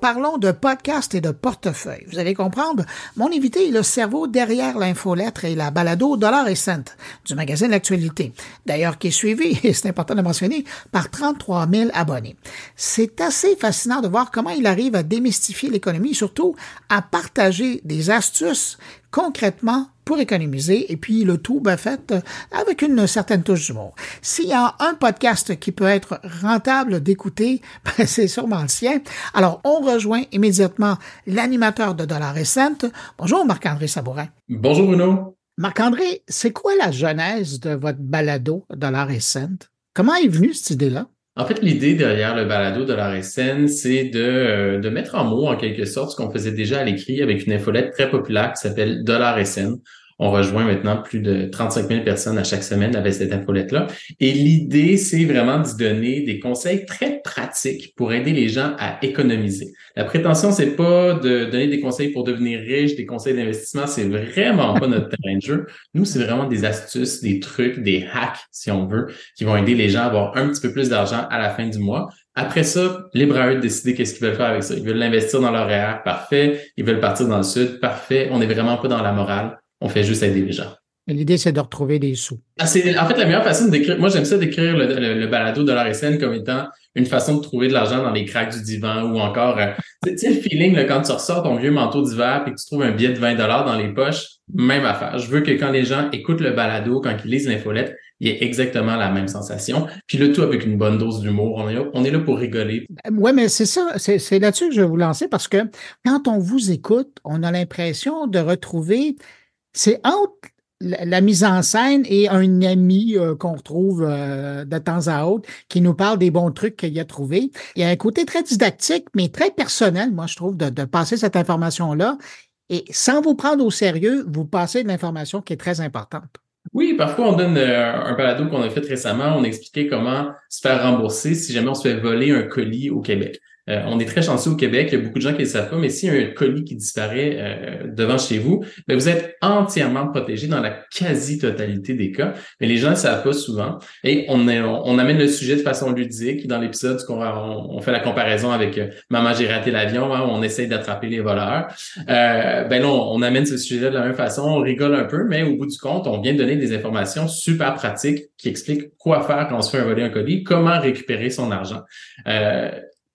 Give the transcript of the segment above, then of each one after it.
Parlons de podcast et de portefeuille. Vous allez comprendre, mon invité est le cerveau derrière l'infolettre et la balado Dollar et Cent du magazine L'Actualité. D'ailleurs, qui est suivi, et c'est important de mentionner, par 33 000 abonnés. C'est assez fascinant de voir comment il arrive à démystifier l'économie, surtout à partager des astuces concrètement pour économiser et puis le tout ben, fait euh, avec une certaine touche d'humour. S'il y a un podcast qui peut être rentable d'écouter, ben, c'est sûrement le sien. Alors, on rejoint immédiatement l'animateur de Dollar et Bonjour Marc-André Sabourin. Bonjour Bruno. Marc-André, c'est quoi la genèse de votre balado Dollar et Comment est venue cette idée-là? En fait, l'idée derrière le balado de la RSN, c'est de, euh, de mettre en mots, en quelque sorte, ce qu'on faisait déjà à l'écrit avec une infolette très populaire qui s'appelle Dollar SN on rejoint maintenant plus de 35 000 personnes à chaque semaine avec cette infolette-là. Et l'idée, c'est vraiment de donner des conseils très pratiques pour aider les gens à économiser. La prétention, c'est pas de donner des conseils pour devenir riche, des conseils d'investissement, c'est vraiment pas notre terrain de jeu. Nous, c'est vraiment des astuces, des trucs, des hacks, si on veut, qui vont aider les gens à avoir un petit peu plus d'argent à la fin du mois. Après ça, libre à eux de décider qu'est-ce qu'ils veulent faire avec ça. Ils veulent l'investir dans leur parfait. Ils veulent partir dans le sud, parfait. On n'est vraiment pas dans la morale. On fait juste aider les gens. L'idée, c'est de retrouver des sous. Ah, en fait la meilleure façon de décrire. Moi, j'aime ça décrire le, balado de l'RSN comme étant une façon de trouver de l'argent dans les cracks du divan ou encore, euh, tu sais, le feeling là, quand tu ressors ton vieux manteau d'hiver et que tu trouves un billet de 20 dollars dans les poches, même affaire. Je veux que quand les gens écoutent le balado, quand ils lisent l'infolette, il y ait exactement la même sensation. Puis le tout avec une bonne dose d'humour. On est là, on est là pour rigoler. Oui, mais c'est ça, c'est là-dessus que je vais vous lancer parce que quand on vous écoute, on a l'impression de retrouver c'est entre la mise en scène et un ami euh, qu'on retrouve euh, de temps à autre qui nous parle des bons trucs qu'il a trouvés. Il y a un côté très didactique, mais très personnel, moi, je trouve, de, passer cette information-là. Et sans vous prendre au sérieux, vous passez de l'information qui est très importante. Oui, parfois on donne euh, un balado qu'on a fait récemment, on expliquait comment se faire rembourser si jamais on se fait voler un colis au Québec. Euh, on est très chanceux au Québec, il y a beaucoup de gens qui ne le savent pas, mais s'il y a un colis qui disparaît euh, devant chez vous, ben, vous êtes entièrement protégé dans la quasi-totalité des cas, mais les gens ne le savent pas souvent. Et on, amène le sujet de façon ludique. Dans l'épisode, on, fait la comparaison avec euh, Maman, j'ai raté l'avion, hein, on essaye d'attraper les voleurs. ben non, on, amène ce sujet de la même façon, on rigole un peu, mais au bout du compte, on vient de donner des informations super pratiques qui expliquent quoi faire quand on se fait voler un colis, comment récupérer son argent.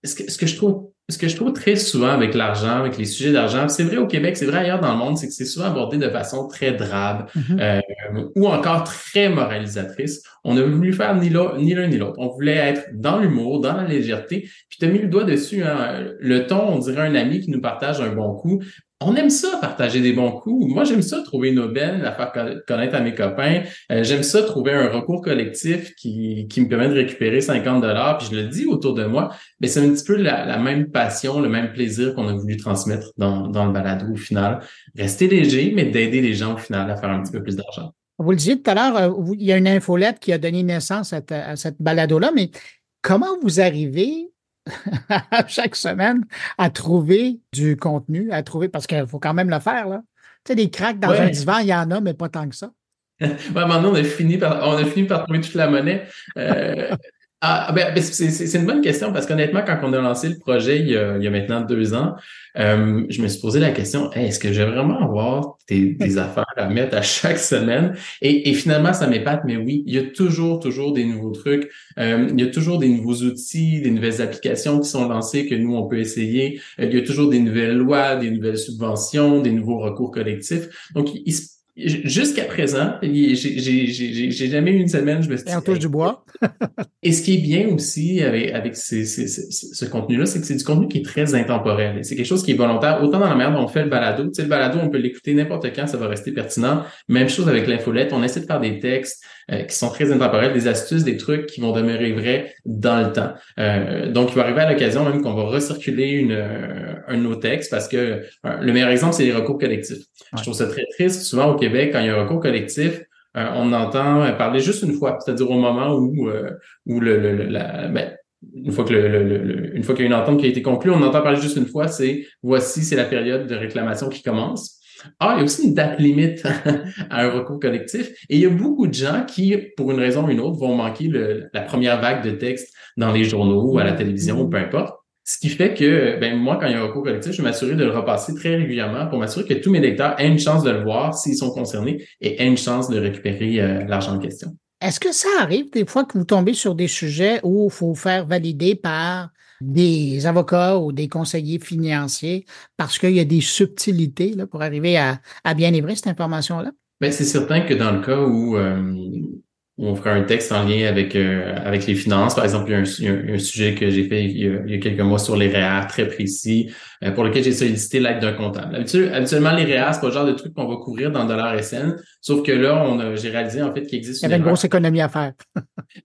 Ce que, ce que je trouve ce que je trouve très souvent avec l'argent, avec les sujets d'argent, c'est vrai au Québec, c'est vrai ailleurs dans le monde, c'est que c'est souvent abordé de façon très drabe mm-hmm. euh, ou encore très moralisatrice. On a voulu faire ni l'un ni l'un ni l'autre. On voulait être dans l'humour, dans la légèreté. Puis tu as mis le doigt dessus. Hein, le ton, on dirait un ami qui nous partage un bon coup on aime ça partager des bons coups. Moi, j'aime ça trouver une aubaine, la faire connaître à mes copains. Euh, j'aime ça trouver un recours collectif qui, qui me permet de récupérer 50 dollars. Puis je le dis autour de moi, mais c'est un petit peu la, même passion, le même plaisir qu'on a voulu transmettre dans, dans le balado au final. Rester léger, mais d'aider les gens au final à faire un petit peu plus d'argent. Vous le disiez tout à l'heure, euh, il y a une infolette qui a donné naissance à, à cette balado-là, mais comment vous arrivez chaque semaine à trouver du contenu, à trouver, parce qu'il faut quand même le faire, là. Tu sais, des cracks dans un divan, il y en a, mais pas tant que ça. ouais, maintenant, on a fini par, on a fini par trouver toute la monnaie. Euh, ah, ben, ben c'est une bonne question parce qu'honnêtement, quand on a lancé le projet il y a, il y a maintenant deux ans, euh, je me suis posé la question est-ce que je vais vraiment avoir des, des, affaires à mettre à chaque semaine? Et, et finalement, ça m'épate, mais oui, il y a toujours, toujours des nouveaux trucs. Euh, il y a toujours des nouveaux outils, des nouvelles applications qui sont lancées que nous, on peut essayer. Euh, il y a toujours des nouvelles lois, des nouvelles subventions, des nouveaux recours collectifs. Donc, il Jusqu'à présent, j'ai jamais eu une semaine, je me suis dit. touche du bois. et ce qui est bien aussi avec, avec ce contenu-là, c'est que c'est du contenu qui est très intemporel. C'est quelque chose qui est volontaire. Autant dans la manière dont on fait le balado. Tu sais, le balado, on peut l'écouter n'importe quand, ça va rester pertinent. Même chose avec l'infolette. On essaie de faire des textes euh, qui sont très intemporels, des astuces, des trucs qui vont demeurer vrais dans le temps. Euh, donc, il va arriver à l'occasion même qu'on va recirculer une, euh, un de nos textes parce que le meilleur exemple, c'est les recours collectifs. Je trouve ça très triste. Souvent au Québec, quand il y a un recours collectif, on entend parler juste une fois, c'est-à-dire au moment où, où le, le la, ben, une fois que le, une fois qu'il y a une entente qui a été conclue, on entend parler juste une fois, c'est voici, c'est la période de réclamation qui commence. Ah, il y a aussi une date limite à un recours collectif. Et il y a beaucoup de gens qui, pour une raison ou une autre, vont manquer la première vague de texte dans les journaux ou à la télévision ou peu importe. Ce qui fait que, ben, moi, quand il y a un recours collectif, je vais m'assurer de le repasser très régulièrement pour m'assurer que tous mes lecteurs aient une chance de le voir s'ils sont concernés et aient une chance de récupérer euh, l'argent en question. Est-ce que ça arrive des fois que vous tombez sur des sujets où il faut faire valider par des avocats ou des conseillers financiers parce qu'il y a des subtilités là, pour arriver à, à bien livrer cette information-là? Ben, c'est certain que dans le cas où euh, on fera un texte en lien avec euh, avec les finances. Par exemple, il y a un, sujet que j'ai fait il y, a, quelques mois sur les REER très précis, euh, pour lequel j'ai sollicité l'aide d'un comptable. habituellement, les REER, c'est pas le genre de truc qu'on va couvrir dans dollar SN, sauf que là, on j'ai réalisé en fait qu'il existe une, il y avait une grosse économie à faire.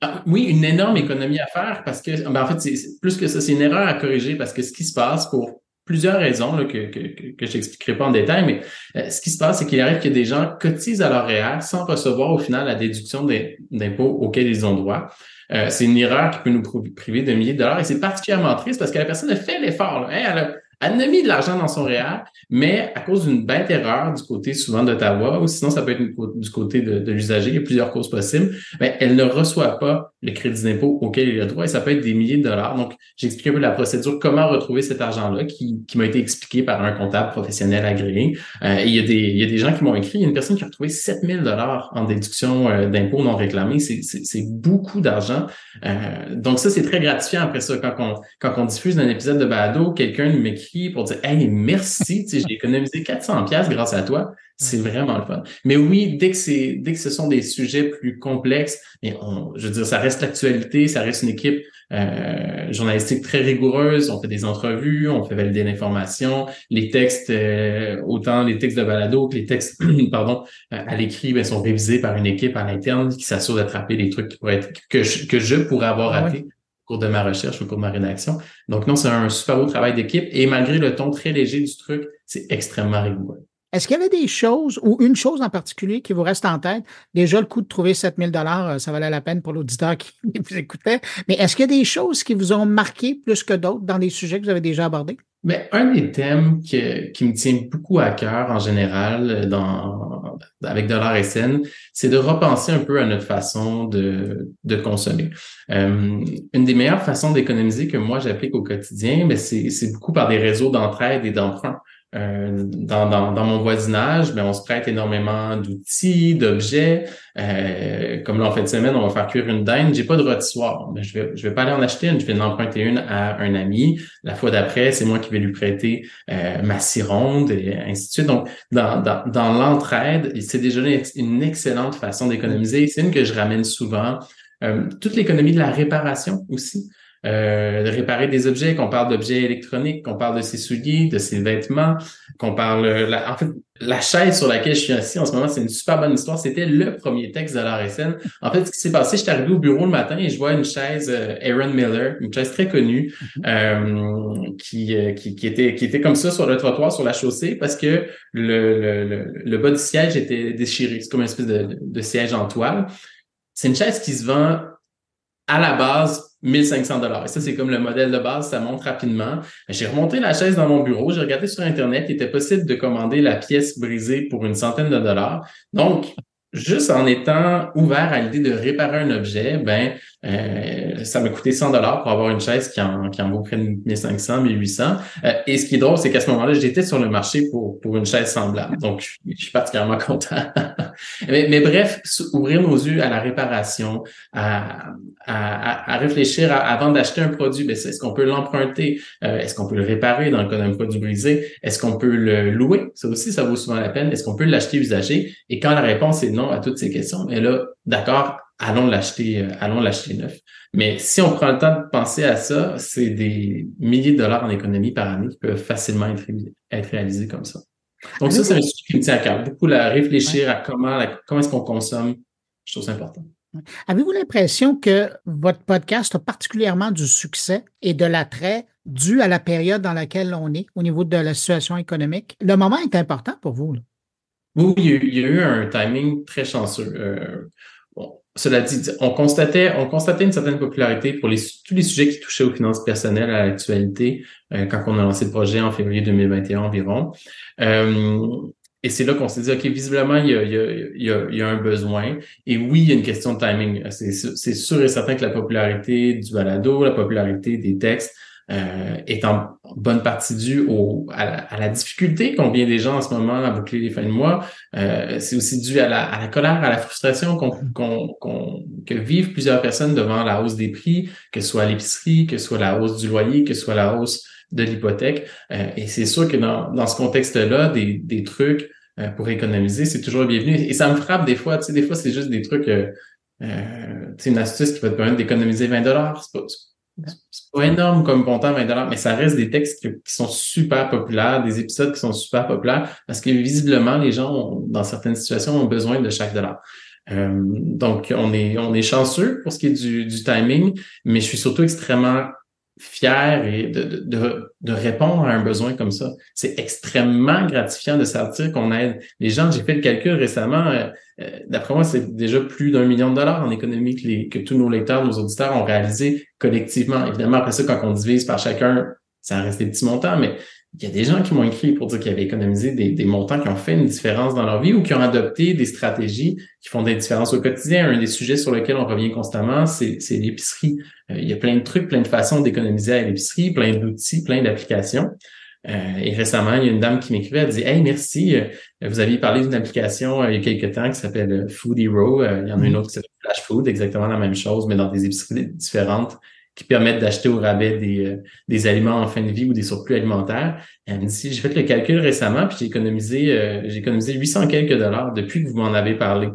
Ah, oui, une énorme économie à faire parce que, ben, en fait, c'est plus que ça, c'est une erreur à corriger parce que ce qui se passe pour plusieurs raisons là, que, que, que, je n'expliquerai pas en détail, mais euh, ce qui se passe, c'est qu'il arrive que des gens cotisent à leur REER sans recevoir au final la déduction d'impôts auxquels ils ont droit. Euh, c'est une erreur qui peut nous priver de milliers de dollars et c'est particulièrement triste parce que la personne a fait l'effort. Elle elle a mis de l'argent dans son réel, mais à cause d'une bête erreur du côté souvent d'Ottawa, ou sinon ça peut être du côté de, l'usager, il y a plusieurs causes possibles, mais elle ne reçoit pas le crédit d'impôt auquel il a droit et ça peut être des milliers de dollars. Donc, j'explique un peu la procédure, comment retrouver cet argent-là qui, qui m'a été expliqué par un comptable professionnel agréé. Euh, et il, y a des, il y a des gens qui m'ont écrit, il y a une personne qui a retrouvé 7000 dollars en déduction euh, d'impôts non réclamés. C'est beaucoup d'argent. Euh, donc ça, c'est très gratifiant après ça. Quand on, quand on diffuse un épisode de balado, quelqu'un m'écrit pour dire Hey, merci, j'ai économisé 400 pièces grâce à toi. C'est vraiment le fun. Mais oui, dès que c'est dès que ce sont des sujets plus complexes, mais on, je veux dire, ça reste l'actualité, ça reste une équipe euh, journalistique très rigoureuse. On fait des entrevues, on fait valider l'information. Les textes, euh, autant les textes de balado que les textes, pardon, à l'écrit, ben, sont révisés par une équipe à l'interne qui s'assure d'attraper les trucs qui pourraient être que je, que je pourrais avoir ah raté cours de ma recherche, au cours de ma rédaction. Donc non, c'est un super beau travail d'équipe et malgré le ton très léger du truc, c'est extrêmement rigoureux. Est-ce qu'il y avait des choses ou une chose en particulier qui vous reste en tête? Déjà, le coût de trouver 7000 dollars, euh, ça valait la peine pour l'auditeur qui vous écoutait. Mais est-ce qu'il y a des choses qui vous ont marqué plus que d'autres dans les sujets que vous avez déjà abordés? Mais un des thèmes qui me tient beaucoup à cœur en général euh, dans, avec Dollar SN, c'est de repenser un peu à notre façon de, consommer. Euh, une des meilleures façons d'économiser que moi j'applique au quotidien, mais c'est beaucoup par des réseaux d'entraide et d'emprunt. Euh, dans, dans, dans, mon voisinage, ben, on se prête énormément d'outils, d'objets. Euh, comme là, en fin de semaine, on va faire cuire une dinde. J'ai pas de rôtissoir. Mais je vais, je vais pas aller en acheter une. Je vais en emprunter une à un ami. La fois d'après, c'est moi qui vais lui prêter euh, ma cironde et ainsi de suite. Donc, dans, dans, dans l'entraide, c'est déjà une excellente façon d'économiser. C'est une que je ramène souvent. Euh, toute l'économie de la réparation aussi euh, de réparer des objets, qu'on parle d'objets électroniques, qu'on parle de ses souliers, de ses vêtements, qu'on parle... Euh, la, en fait, la chaise sur laquelle je suis assis en ce moment, c'est une super bonne histoire. C'était le premier texte de la RSN. En fait, ce qui s'est passé, je suis arrivé au bureau le matin et je vois une chaise euh, Aaron Miller, une chaise très connue, mm-hmm. euh, qui, qui, qui, était, qui était comme ça sur le trottoir, sur la chaussée, parce que le, le, le, bas du siège était déchiré. C'est comme une espèce de, de siège en toile. C'est une chaise qui se vend à la base 1500 dollars. Et ça, c'est comme le modèle de base, ça monte rapidement. J'ai remonté la chaise dans mon bureau, j'ai regardé sur Internet, il était possible de commander la pièce brisée pour une centaine de dollars. Donc, juste en étant ouvert à l'idée de réparer un objet, ben euh, ça m'a coûté 100 dollars pour avoir une chaise qui en, qui en vaut près de 1500, 1800. Euh, et ce qui est drôle, c'est qu'à ce moment-là, j'étais sur le marché pour, pour une chaise semblable. Donc, je, suis particulièrement content. mais, mais, bref, ouvrir nos yeux à la réparation, à, à, à réfléchir avant d'acheter un produit. Ben, est-ce qu'on peut l'emprunter? Euh, est-ce qu'on peut le réparer dans le cas d'un produit brisé? Est-ce qu'on peut le louer? Ça aussi, ça vaut souvent la peine. Est-ce qu'on peut l'acheter usagé? Et quand la réponse est non, à toutes ces questions, mais là, d'accord, allons l'acheter, euh, allons l'acheter neuf. Mais si on prend le temps de penser à ça, c'est des milliers de dollars en économie par année qui peuvent facilement être réalisés comme ça. Donc ça, c'est un sujet qui me tient à cœur. Beaucoup à réfléchir à comment, comment est-ce qu'on consomme. Je trouve ça important. Avez-vous l'impression que votre podcast a particulièrement du succès et de l'attrait dû à la période dans laquelle on est au niveau de la situation économique? Le moment est important pour vous. Là. Oui, il y, a eu, un timing très chanceux. Euh, cela dit, on constatait, on constatait une certaine popularité pour tous les sujets qui touchaient aux finances personnelles, à l'actualité, euh, quand on a lancé le projet en février 2021 environ. Euh, et c'est là qu'on s'est dit, OK, visiblement, il y, a, il, y a, il y a, un besoin. Et oui, il y a une question de timing. C'est sûr et certain que la popularité du balado, la popularité des textes, euh, est en bonne partie due au, à, la, difficulté qu'ont bien des gens en ce moment à boucler les fins de mois. Euh, c'est aussi dû à la, à la, colère, à la frustration qu'on, que vivent plusieurs personnes devant la hausse des prix, que ce soit l'épicerie, que ce soit la hausse du loyer, que ce soit la hausse de l'hypothèque. Euh, et c'est sûr que dans, dans ce contexte-là, des, des trucs euh, pour économiser, c'est toujours bienvenu. Et ça me frappe des fois, tu sais, des fois, c'est juste des trucs, euh, euh, une astuce qui va te permettre d'économiser 20 dollars. C'est pas, c'est pas énorme comme montant, 20 dollars, mais ça reste des textes qui, sont super populaires, des épisodes qui sont super populaires parce que visiblement, les gens, dans certaines situations, ont besoin de chaque dollar. Euh, donc, on est, on est chanceux pour ce qui est du timing, mais je suis surtout extrêmement fier et de, de, de, répondre à un besoin comme ça. C'est extrêmement gratifiant de sentir qu'on aide les gens. J'ai fait le calcul récemment. Euh, euh, d'après moi, c'est déjà plus d'un million de dollars en économie que, les, que tous nos lecteurs, nos auditeurs ont réalisé collectivement. Évidemment, après ça, quand on divise par chacun, ça reste des petits montants, mais il y a des gens qui m'ont écrit pour dire qu'ils avaient économisé des, des, montants qui ont fait une différence dans leur vie ou qui ont adopté des stratégies qui font des différences au quotidien. Un des sujets sur lesquels on revient constamment, c'est l'épicerie. Euh, il y a plein de trucs, plein de façons d'économiser à l'épicerie, plein d'outils, plein d'applications. Euh, et récemment, il y a une dame qui m'écrivait, elle dit Hey, merci, euh, vous aviez parlé d'une application il y a quelques temps qui s'appelle Food Hero. il y en a une mm-hmm. autre qui s'appelle Flash Food, exactement la même chose, mais dans des épiceries différentes qui permettent d'acheter au rabais des, euh, des aliments en fin de vie ou des surplus alimentaires. Elle j'ai fait le calcul récemment, puis j'ai économisé, euh, j'ai économisé 800 quelques dollars depuis que vous m'en avez parlé.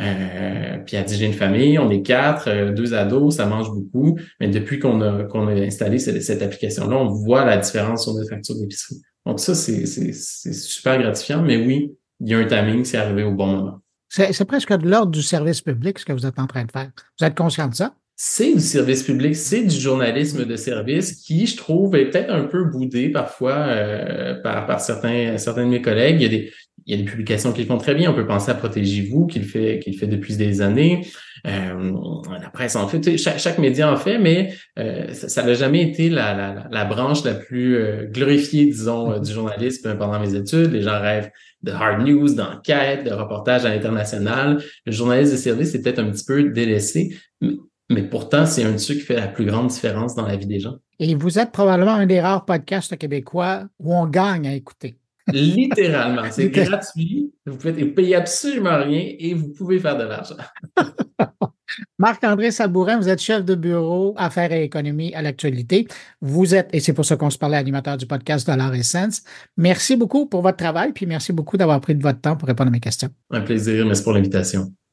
Euh, puis elle dit, j'ai une famille, on est quatre, euh, deux ados, ça mange beaucoup. Mais depuis qu'on a, qu'on a installé cette, cette application-là, on voit la différence sur nos factures d'épicerie. Donc ça, c'est, super gratifiant. Mais oui, il y a un timing, c'est arrivé au bon moment. C'est presque de l'ordre du service public, ce que vous êtes en train de faire. Vous êtes conscient de ça? C'est du service public, c'est du journalisme de service qui, je trouve, est peut-être un peu boudé parfois euh, par, certains, certains de mes collègues. Il y, a des, il y a des publications qui le font très bien. On peut penser à Protégez-vous, qui le fait, qui le fait depuis des années. Euh, la presse en fait, chaque, chaque média en fait, mais euh, ça n'a jamais été la, la, branche la plus euh, glorifiée, disons, du journalisme pendant mes études. Les gens rêvent de hard news, d'enquête, de reportages à l'international. Le journaliste de service est peut-être un petit peu délaissé. Mais pourtant, c'est un de ceux qui fait la plus grande différence dans la vie des gens. Et vous êtes probablement un des rares podcasts québécois où on gagne à écouter. Littéralement. C'est gratuit. Vous pouvez payer absolument rien et vous pouvez faire de l'argent. Marc-André Sabourin, vous êtes chef de bureau Affaires et économie à l'actualité. Vous êtes, et c'est pour ça qu'on se parlait, animateur du podcast Dollar Essence. Merci beaucoup pour votre travail, puis merci beaucoup d'avoir pris de votre temps pour répondre à mes questions. Un plaisir. Merci pour l'invitation.